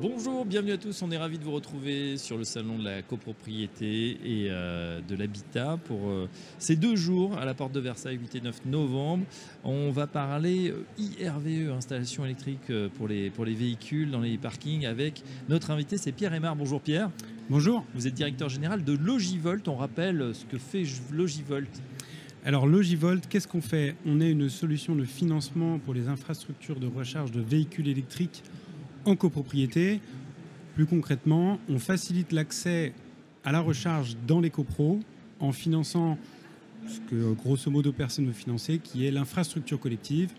Bonjour, bienvenue à tous. On est ravis de vous retrouver sur le salon de la copropriété et euh, de l'habitat pour euh, ces deux jours à la porte de Versailles, 8 et 9 novembre. On va parler euh, IRVE, installation électrique pour les, pour les véhicules dans les parkings, avec notre invité, c'est Pierre Aymar. Bonjour Pierre. Bonjour. Vous êtes directeur général de Logivolt. On rappelle ce que fait Logivolt. Alors Logivolt, qu'est-ce qu'on fait? On est une solution de financement pour les infrastructures de recharge de véhicules électriques en copropriété. Plus concrètement, on facilite l'accès à la recharge dans les copros en finançant ce que grosso modo personne ne veut financer, qui est l'infrastructure collective,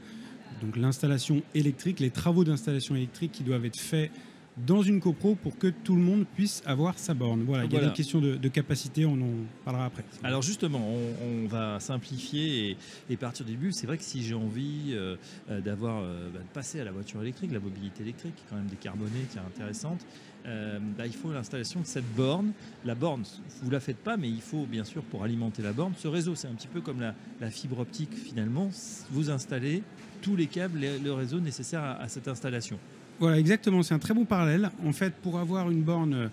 donc l'installation électrique, les travaux d'installation électrique qui doivent être faits dans une copro pour que tout le monde puisse avoir sa borne. Voilà, il y a des questions de, capacité, on en parlera après. Alors justement, on, va simplifier et, partir du début. C'est vrai que si j'ai envie euh, euh, d'avoir, euh, bah, de passer à la voiture électrique, la mobilité électrique, qui est quand même décarbonée, qui est intéressante, bah, il faut l'installation de cette borne. La borne, vous la faites pas, mais il faut bien sûr pour alimenter la borne. Ce réseau, c'est un petit peu comme la, fibre optique finalement. Vous installez tous les câbles, le réseau nécessaire à cette installation. Voilà, exactement. C'est un très bon parallèle. En fait, pour avoir une borne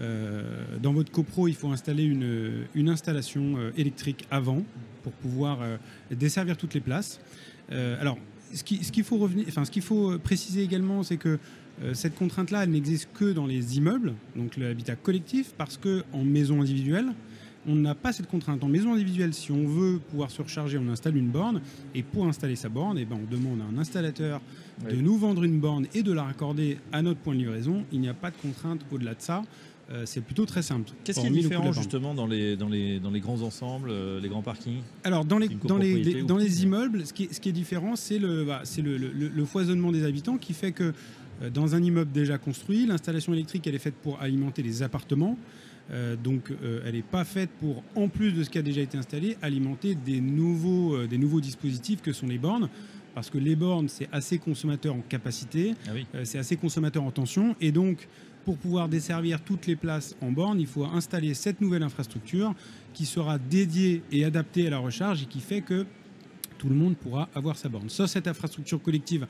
euh, dans votre copro, il faut installer une, installation euh, électrique avant pour pouvoir euh, desservir toutes les places. alors, ce qu'il faut, préciser également, c'est que cette contrainte-là, elle n'existe que dans les immeubles, donc l'habitat collectif, parce que en maison individuelle, on n'a pas cette contrainte. En maison individuelle, si on veut pouvoir se recharger, on installe une borne. Et pour installer sa borne, eh ben, on demande à un installateur de nous vendre une borne et de la raccorder à notre point de livraison. Il n'y a pas de contrainte au-delà de ça. Euh, c'est plutôt très simple. Qu'est-ce qui est différent justement dans les, dans, les, dans les grands ensembles, euh, les grands parkings? Alors dans les, dans les, dans les immeubles, ce qui est, ce qui est différent, c'est le, bah, le, le, le, foisonnement des habitants qui fait que euh, dans un immeuble déjà construit, l'installation électrique elle est faite pour alimenter les appartements. Euh, donc euh, elle n'est pas faite pour, en plus de ce qui a déjà été installé, alimenter des nouveaux, euh, des nouveaux dispositifs que sont les bornes. Parce que les bornes, c'est assez consommateur en capacité, ah c'est assez consommateur en tension. Et donc, pour pouvoir desservir toutes les places en borne, il faut installer cette nouvelle infrastructure qui sera dédiée et adaptée à la recharge et qui fait que tout le monde pourra avoir sa borne. Sans cette infrastructure collective,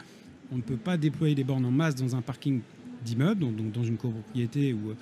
on ne peut pas déployer des bornes en masse dans un parking d'immeuble, donc dans une copropriété ou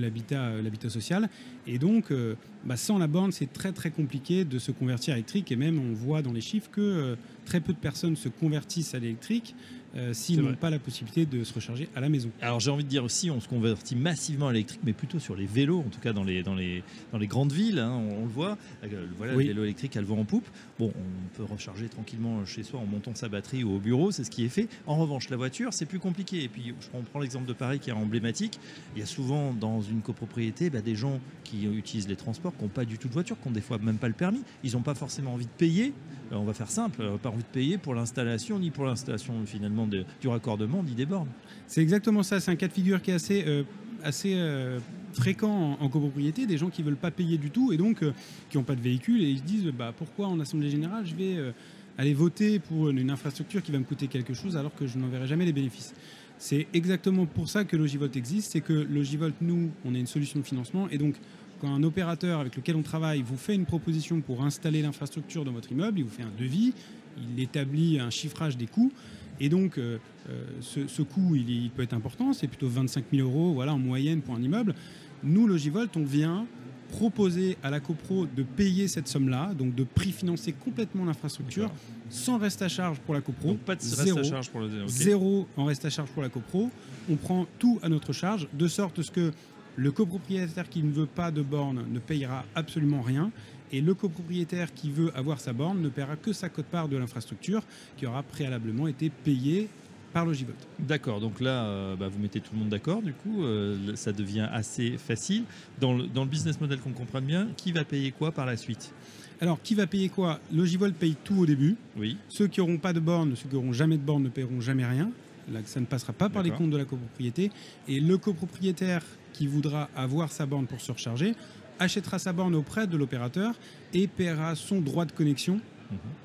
euh, l'habitat social. Et donc, euh, bah, sans la borne, c'est très très compliqué de se convertir électrique. Et même, on voit dans les chiffres que euh, très peu de personnes se convertissent à l'électrique euh, s'ils n'ont pas la possibilité de se recharger à la maison. Alors j'ai envie de dire aussi, on se convertit massivement à l'électrique, mais plutôt sur les vélos, en tout cas dans les, dans les, dans les grandes villes, hein, on, le voit. Euh, voilà, le vélo électrique, elle vent en poupe. Bon, on peut recharger tranquillement chez soi en montant sa batterie ou au bureau, c'est ce qui est fait. En revanche, la voiture, c'est plus compliqué. Et puis, je prends l'exemple de Paris qui est emblématique. Il y a souvent dans une copropriété bah, des gens qui utilisent les transports, qui n'ont pas du tout de voiture, qui n'ont des fois même pas le permis. Ils n'ont pas forcément envie de payer. Euh, on va faire simple, envie de payer pour l'installation, ni pour l'installation finalement du raccordement, ni des bornes. C'est exactement ça. C'est un cas de figure qui est assez, euh, assez euh, fréquent en, copropriété. Des gens qui ne veulent pas payer du tout et donc qui n'ont pas de véhicule et ils se disent bah, pourquoi en Assemblée Générale je vais aller voter pour une infrastructure qui va me coûter quelque chose alors que je n'en verrai jamais les bénéfices? C'est exactement pour ça que Logivolt existe. C'est que Logivolt, nous, on est une solution de financement et donc quand un opérateur avec lequel on travaille vous fait une proposition pour installer l'infrastructure dans votre immeuble, il vous fait un devis, il établit un chiffrage des coûts. Et donc, euh, euh, ce, coût, il, peut être important, c'est plutôt 25 000 euros voilà, en moyenne pour un immeuble. Nous, Logivolt, on vient proposer à la copro de payer cette somme-là, donc de prix-financer complètement l'infrastructure, sans reste à charge pour la copro. Donc pas de zéro, reste à charge pour le... Zéro en reste à charge pour la copro. On prend tout à notre charge, de sorte que le copropriétaire qui ne veut pas de borne ne payera absolument rien. Et le copropriétaire qui veut avoir sa borne ne paiera que sa cote-part de l'infrastructure qui aura préalablement été payée par Logivolt. D'accord, donc là, euh, bah, vous mettez tout le monde d'accord, du coup, euh, ça devient assez facile. Dans le, dans le business model qu'on comprenne bien, qui va payer quoi par la suite? Alors, qui va payer quoi? Logivolt paye tout au début. Oui. Ceux qui n'auront pas de borne, ceux qui n'auront jamais de borne ne paieront jamais rien. Ça ne passera pas par les comptes de la copropriété. Et le copropriétaire qui voudra avoir sa borne pour se recharger achètera sa borne auprès de l'opérateur et paiera son droit de connexion.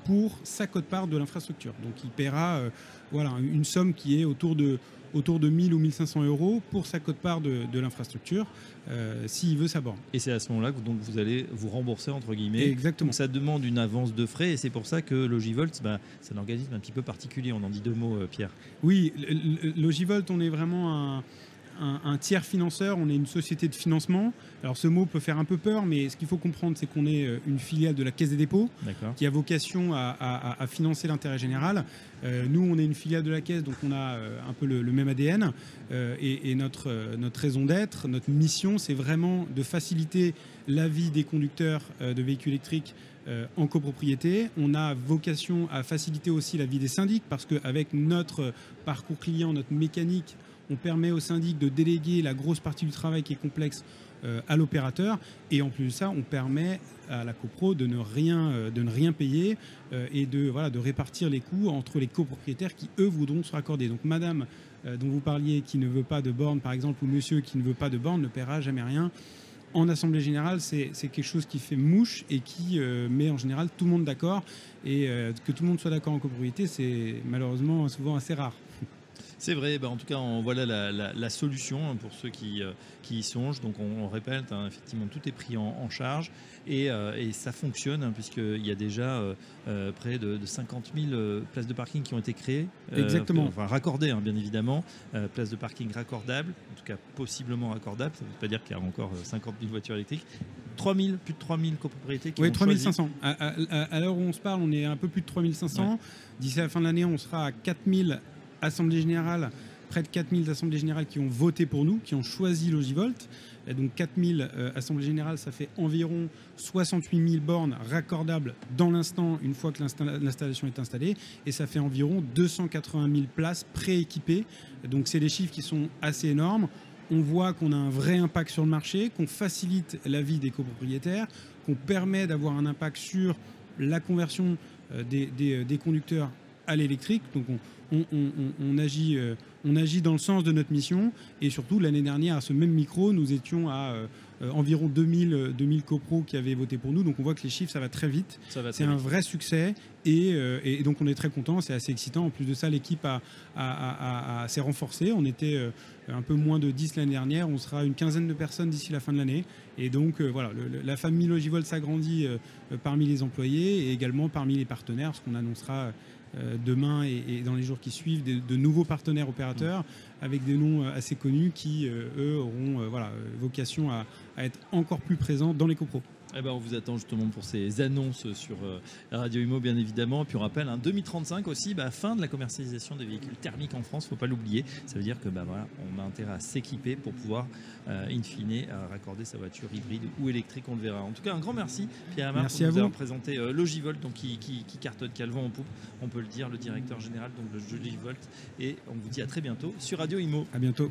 Pour sa cote-part de l'infrastructure. Donc il paiera euh, voilà, une somme qui est autour de autour de 1000 ou 1500 euros pour sa cote-part de, l'infrastructure s'il veut sa borne. Et c'est à ce moment-là que donc vous allez vous rembourser entre guillemets. Exactement. ça demande une avance de frais et c'est pour ça que Logivolt, bah, c'est un organisme un petit peu particulier. On en dit deux mots, Pierre. Oui, Logivolt, on est vraiment un un, tiers financeur, on est une société de financement. Alors ce mot peut faire un peu peur, mais ce qu'il faut comprendre, c'est qu'on est euh, une filiale de la Caisse des dépôts qui a vocation à, financer l'intérêt général. Euh, nous, on est une filiale de la Caisse, donc on a euh, un peu le, même ADN. et, notre, notre raison d'être, notre mission, c'est vraiment de faciliter la vie des conducteurs de véhicules électriques en copropriété. On a vocation à faciliter aussi la vie des syndics parce qu'avec notre parcours client, notre mécanique, on permet au syndic de déléguer la grosse partie du travail qui est complexe euh, à l'opérateur. Et en plus de ça, on permet à la copro de ne rien, euh, payer euh, et de répartir les coûts entre les copropriétaires qui, eux, voudront se raccorder. Donc, madame dont vous parliez qui ne veut pas de borne, par exemple, ou monsieur qui ne veut pas de borne, ne paiera jamais rien. En Assemblée générale, c'est quelque chose qui fait mouche et qui met en général tout le monde d'accord. Et que tout le monde soit d'accord en copropriété, c'est malheureusement souvent assez rare. C'est vrai, bah, en tout cas, on, voilà la, solution pour ceux qui, euh, qui y songent. Donc, on, répète, hein, effectivement, tout est pris en, charge euh, et, ça fonctionne, hein, puisqu'il y a déjà euh, près de, 50 000 places de parking qui ont été créées. Exactement. Enfin, raccordées, hein, bien évidemment. places de parking raccordables, en tout cas possiblement raccordables. Ça ne veut pas dire qu'il y a encore 50 000 voitures électriques. 3000, plus de 3000 copropriétés qui Oui, 3500. À, à l'heure où on se parle, on est un peu plus de 3500. D'ici la fin de l'année, on sera à 4000 Assemblée générale, près de 4000 assemblées générales qui ont voté pour nous, qui ont choisi Logivolt. Donc 4000 euh, assemblées générales, ça fait environ 68 000 bornes raccordables dans l'instant, une fois que l'installation est installée. Et ça fait environ 280 000 places prééquipées. Donc c'est des chiffres qui sont assez énormes. On voit qu'on a un vrai impact sur le marché, qu'on facilite la vie des copropriétaires, qu'on permet d'avoir un impact sur la conversion euh, euh, des conducteurs à l'électrique. Donc on, on, agit, euh, on agit dans le sens de notre mission. Et surtout, l'année dernière, à ce même micro, nous étions à euh, euh, environ 2000, 2000 copros qui avaient voté pour nous. Donc on voit que les chiffres, ça va très vite. C'est un vrai succès. Et, donc on est très content, c'est assez excitant. En plus de ça, l'équipe a, s'est renforcée. On était un peu moins de 10 l'année dernière. On sera une quinzaine de personnes d'ici la fin de l'année. Et donc voilà, la famille Logivol s'agrandit parmi les employés et également parmi les partenaires, ce qu'on annoncera demain et, dans les jours qui suivent de, nouveaux partenaires opérateurs avec des noms euh, assez connus qui, euh, eux, auront voilà, vocation à, à, être encore plus présents dans les copros. Eh ben, on vous attend justement pour ces annonces sur euh, Radio Imo, bien évidemment. Puis on rappelle, un 2035 aussi, bah, fin de la commercialisation des véhicules thermiques en France, faut pas l'oublier. Ça veut dire que bah, voilà, on a intérêt à s'équiper pour pouvoir, euh, in fine, raccorder sa voiture hybride ou électrique, on le verra. En tout cas, un grand merci, Pierre Amar, merci pour nous avoir présenté euh, Logivolt, donc, qui, qui, qui cartonne Calvin en poupe, on peut le dire, le directeur général donc, de Logivolt. Et on vous dit à très bientôt sur Radio Imo. À bientôt.